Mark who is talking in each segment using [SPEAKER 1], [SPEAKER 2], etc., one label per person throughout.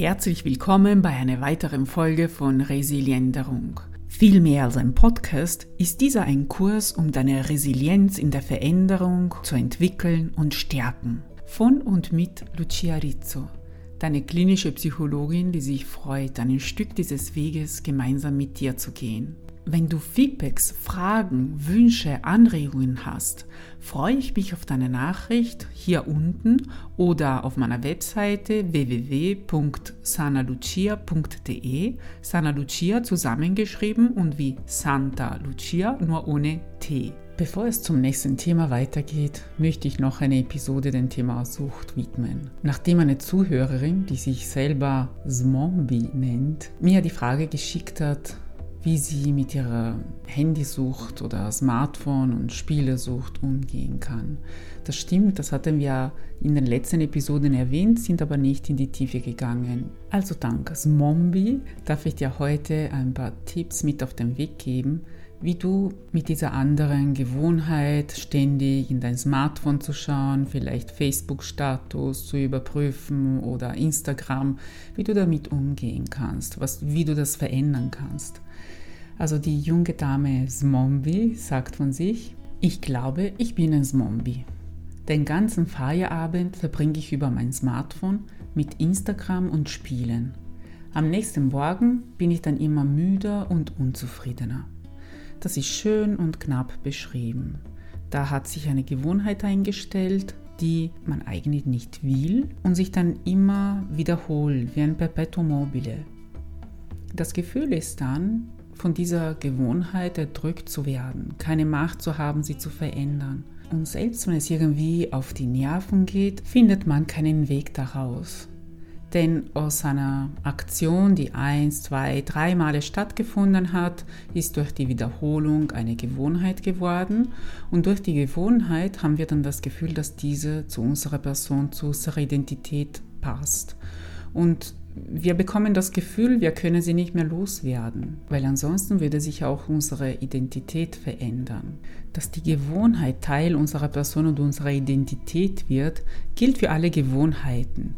[SPEAKER 1] herzlich willkommen bei einer weiteren Folge von Resilienderung. Viel mehr als ein Podcast ist dieser ein Kurs, um deine Resilienz in der Veränderung zu entwickeln und stärken. Von und mit Lucia Rizzo, deine klinische Psychologin, die sich freut, ein Stück dieses Weges gemeinsam mit dir zu gehen. Wenn du Feedbacks, Fragen, Wünsche, Anregungen hast, freue ich mich auf deine Nachricht hier unten oder auf meiner Webseite www.sanalucia.de. Sana Lucia zusammengeschrieben und wie Santa Lucia nur ohne T. Bevor es zum nächsten Thema weitergeht, möchte ich noch eine Episode dem Thema Sucht widmen. Nachdem eine Zuhörerin, die sich selber Zombie nennt, mir die Frage geschickt hat, wie sie mit ihrer Handysucht oder Smartphone- und Spielesucht umgehen kann. Das stimmt, das hatten wir in den letzten Episoden erwähnt, sind aber nicht in die Tiefe gegangen. Also dank Zombie darf ich dir heute ein paar Tipps mit auf den Weg geben, wie du mit dieser anderen Gewohnheit, ständig in dein Smartphone zu schauen, vielleicht Facebook-Status zu überprüfen oder Instagram, wie du damit umgehen kannst, was, wie du das verändern kannst. Also die junge Dame Zombie sagt von sich, ich glaube, ich bin ein Zombie. Den ganzen Feierabend verbringe ich über mein Smartphone mit Instagram und Spielen. Am nächsten Morgen bin ich dann immer müder und unzufriedener. Das ist schön und knapp beschrieben. Da hat sich eine Gewohnheit eingestellt, die man eigentlich nicht will und sich dann immer wiederholt wie ein Perpetuum mobile. Das Gefühl ist dann, von dieser Gewohnheit erdrückt zu werden, keine Macht zu haben, sie zu verändern. Und selbst wenn es irgendwie auf die Nerven geht, findet man keinen Weg daraus. Denn aus einer Aktion, die eins, zwei, drei Male stattgefunden hat, ist durch die Wiederholung eine Gewohnheit geworden. Und durch die Gewohnheit haben wir dann das Gefühl, dass diese zu unserer Person, zu unserer Identität passt. Und wir bekommen das Gefühl, wir können sie nicht mehr loswerden, weil ansonsten würde sich auch unsere Identität verändern. Dass die Gewohnheit Teil unserer Person und unserer Identität wird, gilt für alle Gewohnheiten.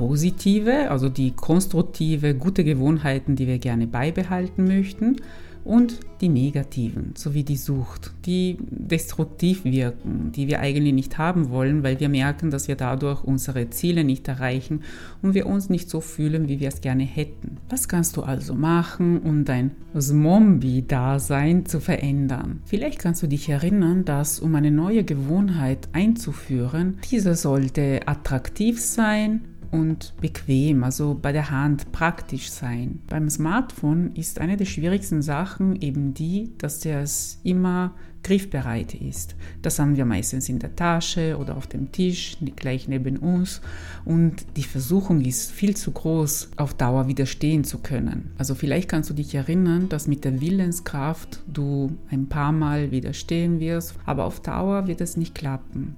[SPEAKER 1] Positive, also die konstruktive, gute Gewohnheiten, die wir gerne beibehalten möchten, und die negativen, sowie die Sucht, die destruktiv wirken, die wir eigentlich nicht haben wollen, weil wir merken, dass wir dadurch unsere Ziele nicht erreichen und wir uns nicht so fühlen, wie wir es gerne hätten. Was kannst du also machen, um dein Zombie-Dasein zu verändern? Vielleicht kannst du dich erinnern, dass um eine neue Gewohnheit einzuführen, diese sollte attraktiv sein, und bequem, also bei der Hand praktisch sein. Beim Smartphone ist eine der schwierigsten Sachen eben die, dass es immer griffbereit ist. Das haben wir meistens in der Tasche oder auf dem Tisch, gleich neben uns. Und die Versuchung ist viel zu groß, auf Dauer widerstehen zu können. Also vielleicht kannst du dich erinnern, dass mit der Willenskraft du ein paar Mal widerstehen wirst, aber auf Dauer wird es nicht klappen.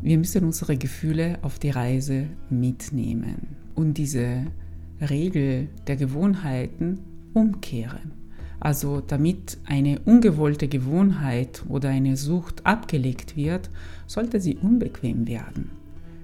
[SPEAKER 1] Wir müssen unsere Gefühle auf die Reise mitnehmen und diese Regel der Gewohnheiten umkehren. Also damit eine ungewollte Gewohnheit oder eine Sucht abgelegt wird, sollte sie unbequem werden.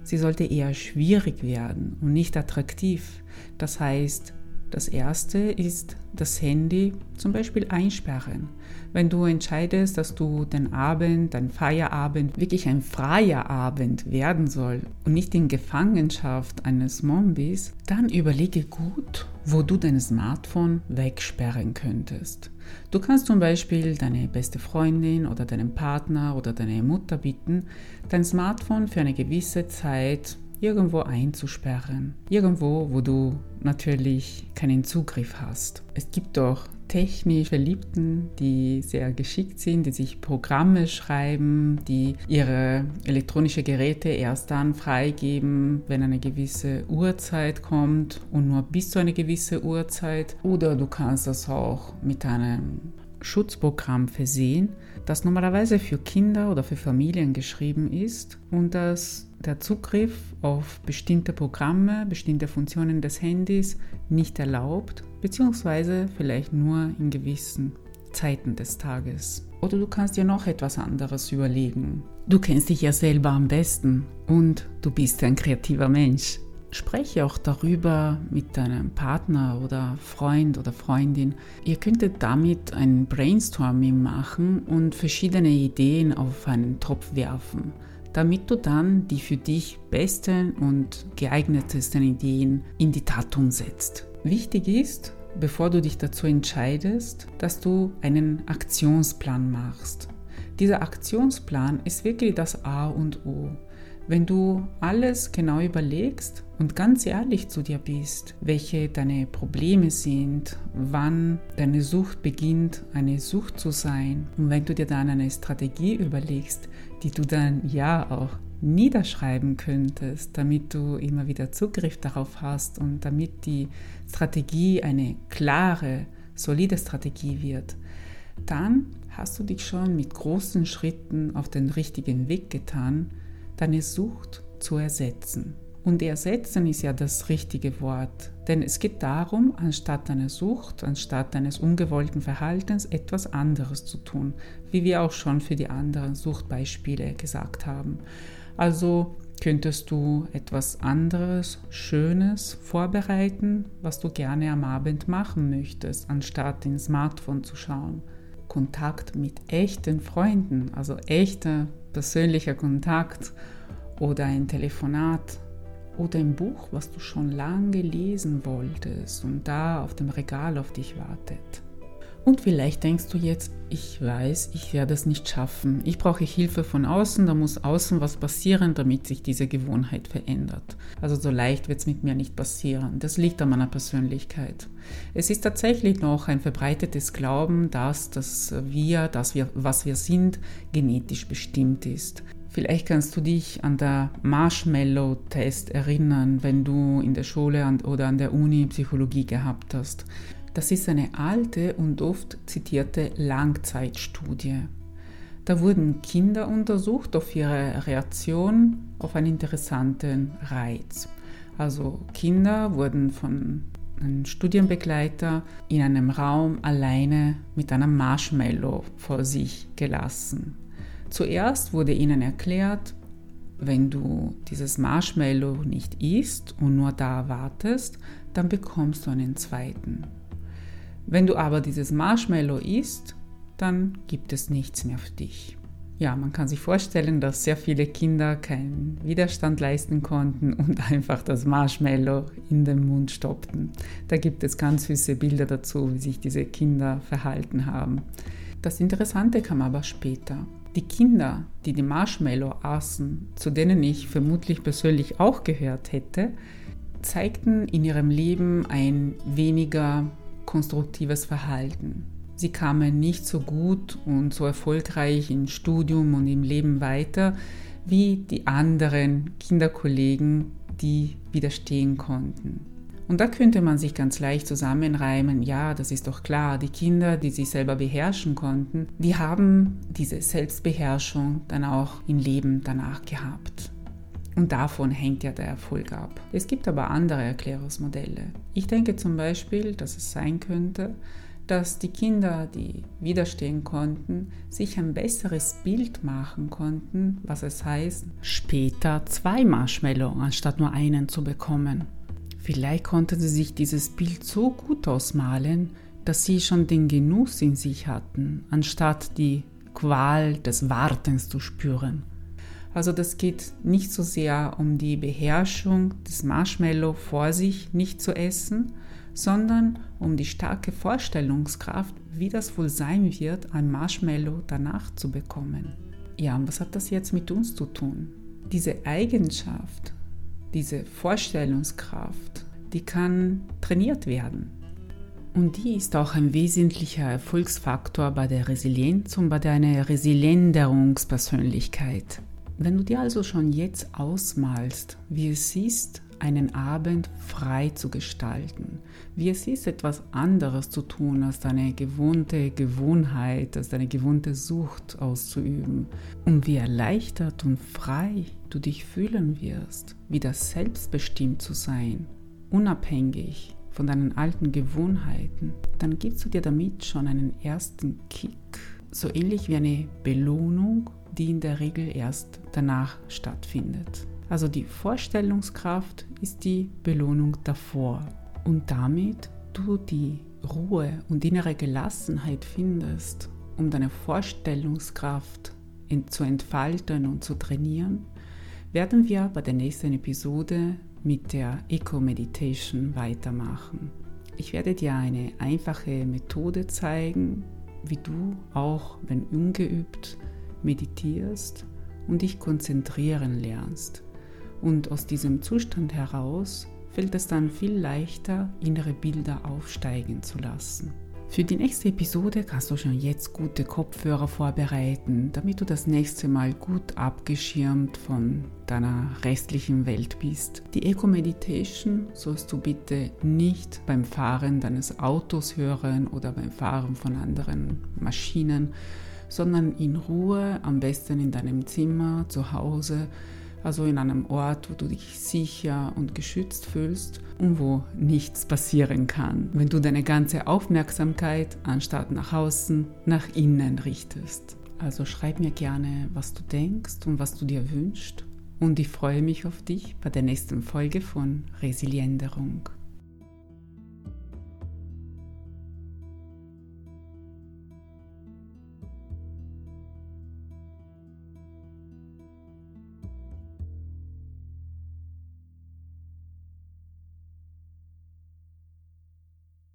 [SPEAKER 1] Sie sollte eher schwierig werden und nicht attraktiv. Das heißt, das erste ist das Handy zum Beispiel einsperren. Wenn du entscheidest, dass du den Abend, dein Feierabend wirklich ein freier Abend werden soll und nicht in Gefangenschaft eines Zombies, dann überlege gut, wo du dein Smartphone wegsperren könntest. Du kannst zum Beispiel deine beste Freundin oder deinen Partner oder deine Mutter bitten, dein Smartphone für eine gewisse Zeit irgendwo einzusperren. Irgendwo, wo du natürlich keinen Zugriff hast. Es gibt doch technisch Verliebten, die sehr geschickt sind, die sich Programme schreiben, die ihre elektronischen Geräte erst dann freigeben, wenn eine gewisse Uhrzeit kommt und nur bis zu einer gewissen Uhrzeit. Oder du kannst das auch mit einem Schutzprogramm versehen, das normalerweise für Kinder oder für Familien geschrieben ist und das der Zugriff auf bestimmte Programme, bestimmte Funktionen des Handys nicht erlaubt, beziehungsweise vielleicht nur in gewissen Zeiten des Tages. Oder du kannst dir noch etwas anderes überlegen. Du kennst dich ja selber am besten und du bist ein kreativer Mensch. spreche auch darüber mit deinem Partner oder Freund oder Freundin. Ihr könntet damit ein Brainstorming machen und verschiedene Ideen auf einen Topf werfen, damit du dann die für dich besten und geeignetesten Ideen in die Tat umsetzt. Wichtig ist, bevor du dich dazu entscheidest, dass du einen Aktionsplan machst. Dieser Aktionsplan ist wirklich das A und O. Wenn du alles genau überlegst und ganz ehrlich zu dir bist, welche deine Probleme sind, wann deine Sucht beginnt, eine Sucht zu sein, und wenn du dir dann eine Strategie überlegst, die du dann ja auch niederschreiben könntest, damit du immer wieder Zugriff darauf hast und damit die Strategie eine klare, solide Strategie wird, dann hast du dich schon mit großen Schritten auf den richtigen Weg getan, deine Sucht zu ersetzen. Und ersetzen ist ja das richtige Wort, denn es geht darum, anstatt deiner Sucht, anstatt deines ungewollten Verhaltens etwas anderes zu tun, wie wir auch schon für die anderen Suchtbeispiele gesagt haben. Also könntest du etwas anderes, Schönes vorbereiten, was du gerne am Abend machen möchtest, anstatt ins Smartphone zu schauen. Kontakt mit echten Freunden, also echter persönlicher Kontakt oder ein Telefonat oder ein Buch, was du schon lange lesen wolltest und da auf dem Regal auf dich wartet. Und vielleicht denkst du jetzt, ich weiß, ich werde es nicht schaffen. Ich brauche Hilfe von außen, da muss außen was passieren, damit sich diese Gewohnheit verändert. Also so leicht wird es mit mir nicht passieren. Das liegt an meiner Persönlichkeit. Es ist tatsächlich noch ein verbreitetes Glauben, dass, dass wir, dass wir, was wir sind, genetisch bestimmt ist. Vielleicht kannst du dich an der Marshmallow-Test erinnern, wenn du in der Schule oder an der Uni Psychologie gehabt hast. Das ist eine alte und oft zitierte Langzeitstudie. Da wurden Kinder untersucht auf ihre Reaktion auf einen interessanten Reiz. Also Kinder wurden von einem Studienbegleiter in einem Raum alleine mit einem Marshmallow vor sich gelassen. Zuerst wurde ihnen erklärt, wenn du dieses Marshmallow nicht isst und nur da wartest, dann bekommst du einen zweiten. Wenn du aber dieses Marshmallow isst, dann gibt es nichts mehr für dich. Ja, man kann sich vorstellen, dass sehr viele Kinder keinen Widerstand leisten konnten und einfach das Marshmallow in den Mund stoppten. Da gibt es ganz süße Bilder dazu, wie sich diese Kinder verhalten haben. Das Interessante kam aber später. Die Kinder, die die Marshmallow aßen, zu denen ich vermutlich persönlich auch gehört hätte, zeigten in ihrem Leben ein weniger konstruktives Verhalten. Sie kamen nicht so gut und so erfolgreich im Studium und im Leben weiter wie die anderen Kinderkollegen, die widerstehen konnten. Und da könnte man sich ganz leicht zusammenreimen, ja, das ist doch klar, die Kinder, die sich selber beherrschen konnten, die haben diese Selbstbeherrschung dann auch im Leben danach gehabt. Und davon hängt ja der Erfolg ab. Es gibt aber andere Erklärungsmodelle. Ich denke zum Beispiel, dass es sein könnte, dass die Kinder, die widerstehen konnten, sich ein besseres Bild machen konnten, was es heißt, später zwei Marshmallow anstatt nur einen zu bekommen. Vielleicht konnten sie sich dieses Bild so gut ausmalen, dass sie schon den Genuss in sich hatten, anstatt die Qual des Wartens zu spüren. Also das geht nicht so sehr um die Beherrschung des Marshmallow vor sich nicht zu essen, sondern um die starke Vorstellungskraft, wie das wohl sein wird, ein Marshmallow danach zu bekommen. Ja, und was hat das jetzt mit uns zu tun? Diese Eigenschaft, diese Vorstellungskraft, die kann trainiert werden. Und die ist auch ein wesentlicher Erfolgsfaktor bei der Resilienz und bei deiner Resilienderungspersönlichkeit. Wenn du dir also schon jetzt ausmalst, wie es ist, einen Abend frei zu gestalten, wie es ist, etwas anderes zu tun, als deine gewohnte Gewohnheit, als deine gewohnte Sucht auszuüben, und wie erleichtert und frei du dich fühlen wirst, wieder selbstbestimmt zu sein, unabhängig von deinen alten Gewohnheiten, dann gibst du dir damit schon einen ersten Kick, so ähnlich wie eine Belohnung die in der Regel erst danach stattfindet. Also die Vorstellungskraft ist die Belohnung davor. Und damit du die Ruhe und innere Gelassenheit findest, um deine Vorstellungskraft zu entfalten und zu trainieren, werden wir bei der nächsten Episode mit der Eco Meditation weitermachen. Ich werde dir eine einfache Methode zeigen, wie du auch, wenn ungeübt, meditierst und dich konzentrieren lernst. Und aus diesem Zustand heraus fällt es dann viel leichter, innere Bilder aufsteigen zu lassen. Für die nächste Episode kannst du schon jetzt gute Kopfhörer vorbereiten, damit du das nächste Mal gut abgeschirmt von deiner restlichen Welt bist. Die Eco Meditation sollst du bitte nicht beim Fahren deines Autos hören oder beim Fahren von anderen Maschinen, sondern in Ruhe, am besten in deinem Zimmer, zu Hause also in einem Ort, wo du dich sicher und geschützt fühlst und wo nichts passieren kann, wenn du deine ganze Aufmerksamkeit anstatt nach außen, nach innen richtest. Also schreib mir gerne, was du denkst und was du dir wünschst und ich freue mich auf dich bei der nächsten Folge von Resilienderung.